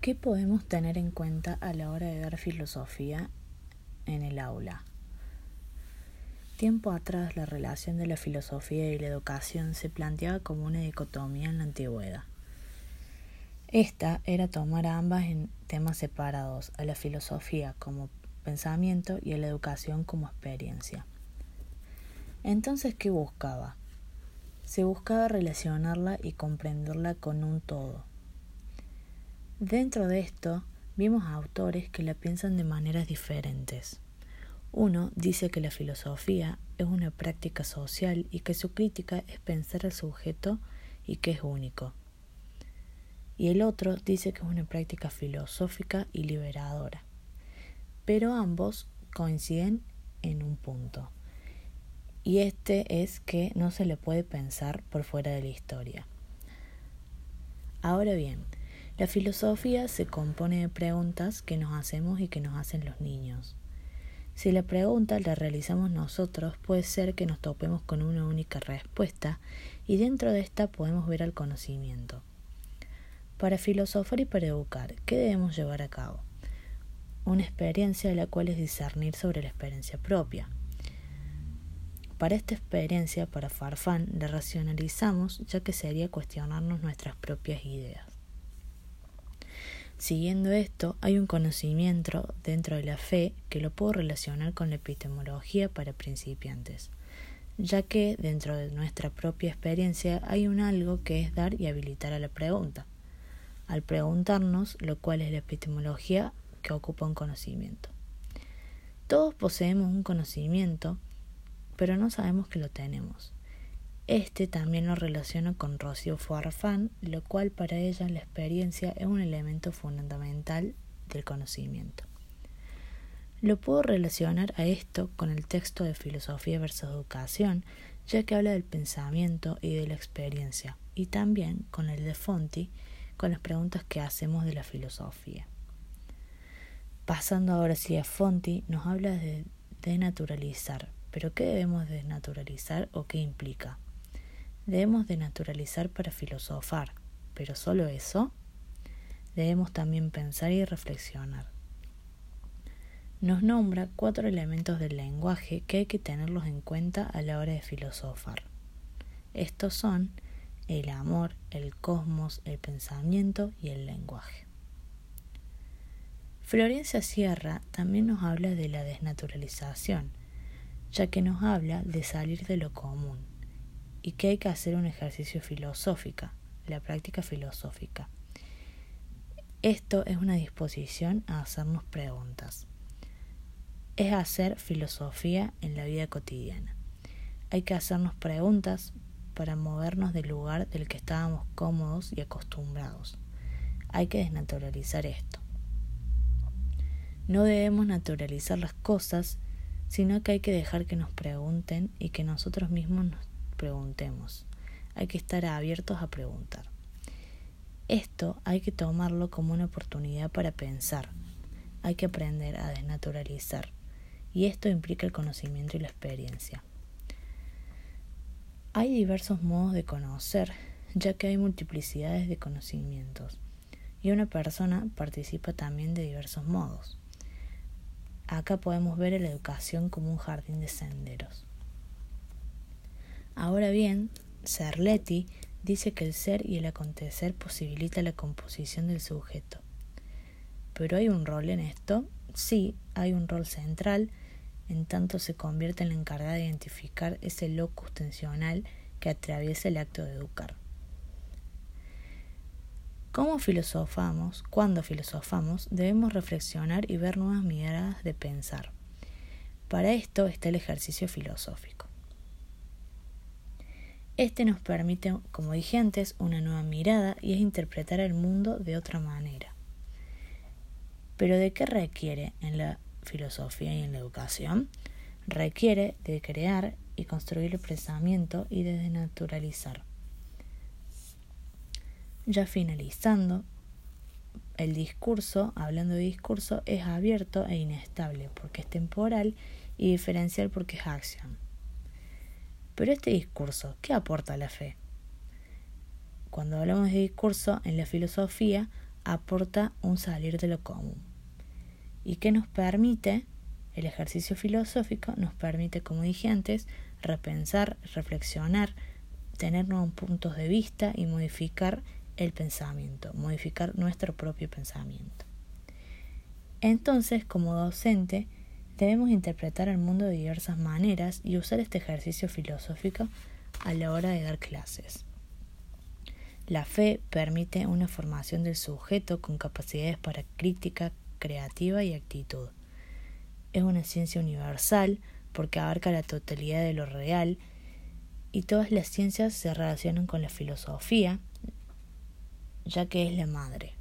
¿Qué podemos tener en cuenta a la hora de dar filosofía en el aula? Tiempo atrás la relación de la filosofía y la educación se planteaba como una dicotomía en la antigüedad. Esta era tomar ambas en temas separados, a la filosofía como pensamiento y a la educación como experiencia. Entonces, ¿qué buscaba? Se buscaba relacionarla y comprenderla con un todo Dentro de esto, vimos a autores que la piensan de maneras diferentes. Uno dice que la filosofía es una práctica social y que su crítica es pensar al sujeto y que es único. Y el otro dice que es una práctica filosófica y liberadora. Pero ambos coinciden en un punto. Y este es que no se le puede pensar por fuera de la historia. Ahora bien, la filosofía se compone de preguntas que nos hacemos y que nos hacen los niños. Si la pregunta la realizamos nosotros, puede ser que nos topemos con una única respuesta y dentro de esta podemos ver al conocimiento. Para filosofar y para educar, ¿qué debemos llevar a cabo? Una experiencia de la cual es discernir sobre la experiencia propia. Para esta experiencia, para Farfán, la racionalizamos ya que sería cuestionarnos nuestras propias ideas. Siguiendo esto, hay un conocimiento dentro de la fe que lo puedo relacionar con la epistemología para principiantes, ya que dentro de nuestra propia experiencia hay un algo que es dar y habilitar a la pregunta, al preguntarnos lo cual es la epistemología que ocupa un conocimiento. Todos poseemos un conocimiento, pero no sabemos que lo tenemos. Este también lo relaciona con Rocío Farfán, lo cual para ella la experiencia es un elemento fundamental del conocimiento. Lo puedo relacionar a esto con el texto de Filosofía versus Educación, ya que habla del pensamiento y de la experiencia, y también con el de Fonti, con las preguntas que hacemos de la filosofía. Pasando ahora sí a Fonti, nos habla de denaturalizar, pero ¿qué debemos desnaturalizar o qué implica? Debemos de naturalizar para filosofar, pero solo eso. Debemos también pensar y reflexionar. Nos nombra cuatro elementos del lenguaje que hay que tenerlos en cuenta a la hora de filosofar. Estos son el amor, el cosmos, el pensamiento y el lenguaje. Florencia Sierra también nos habla de la desnaturalización, ya que nos habla de salir de lo común y que hay que hacer un ejercicio filosófica, la práctica filosófica. Esto es una disposición a hacernos preguntas. Es hacer filosofía en la vida cotidiana. Hay que hacernos preguntas para movernos del lugar del que estábamos cómodos y acostumbrados. Hay que desnaturalizar esto. No debemos naturalizar las cosas, sino que hay que dejar que nos pregunten y que nosotros mismos nos preguntemos. Hay que estar abiertos a preguntar. Esto hay que tomarlo como una oportunidad para pensar. Hay que aprender a desnaturalizar. Y esto implica el conocimiento y la experiencia. Hay diversos modos de conocer, ya que hay multiplicidades de conocimientos, y una persona participa también de diversos modos. Acá podemos ver la educación como un jardín de senderos. Ahora bien, Serletti dice que el ser y el acontecer posibilita la composición del sujeto. ¿Pero hay un rol en esto? Sí, hay un rol central, en tanto se convierte en la encargada de identificar ese locus tensional que atraviesa el acto de educar. ¿Cómo filosofamos? Cuando filosofamos, debemos reflexionar y ver nuevas miradas de pensar. Para esto está el ejercicio filosófico. Este nos permite, como dije antes, una nueva mirada y es interpretar el mundo de otra manera. Pero ¿de qué requiere en la filosofía y en la educación? Requiere de crear y construir el pensamiento y de desnaturalizar. Ya finalizando, el discurso, hablando de discurso, es abierto e inestable porque es temporal y diferencial porque es acción. Pero este discurso, ¿qué aporta la fe? Cuando hablamos de discurso en la filosofía, aporta un salir de lo común. ¿Y qué nos permite? El ejercicio filosófico nos permite, como dije antes, repensar, reflexionar, tener nuevos puntos de vista y modificar el pensamiento, modificar nuestro propio pensamiento. Entonces, como docente, debemos interpretar el mundo de diversas maneras y usar este ejercicio filosófico a la hora de dar clases. La fe permite una formación del sujeto con capacidades para crítica creativa y actitud. Es una ciencia universal porque abarca la totalidad de lo real y todas las ciencias se relacionan con la filosofía, ya que es la madre.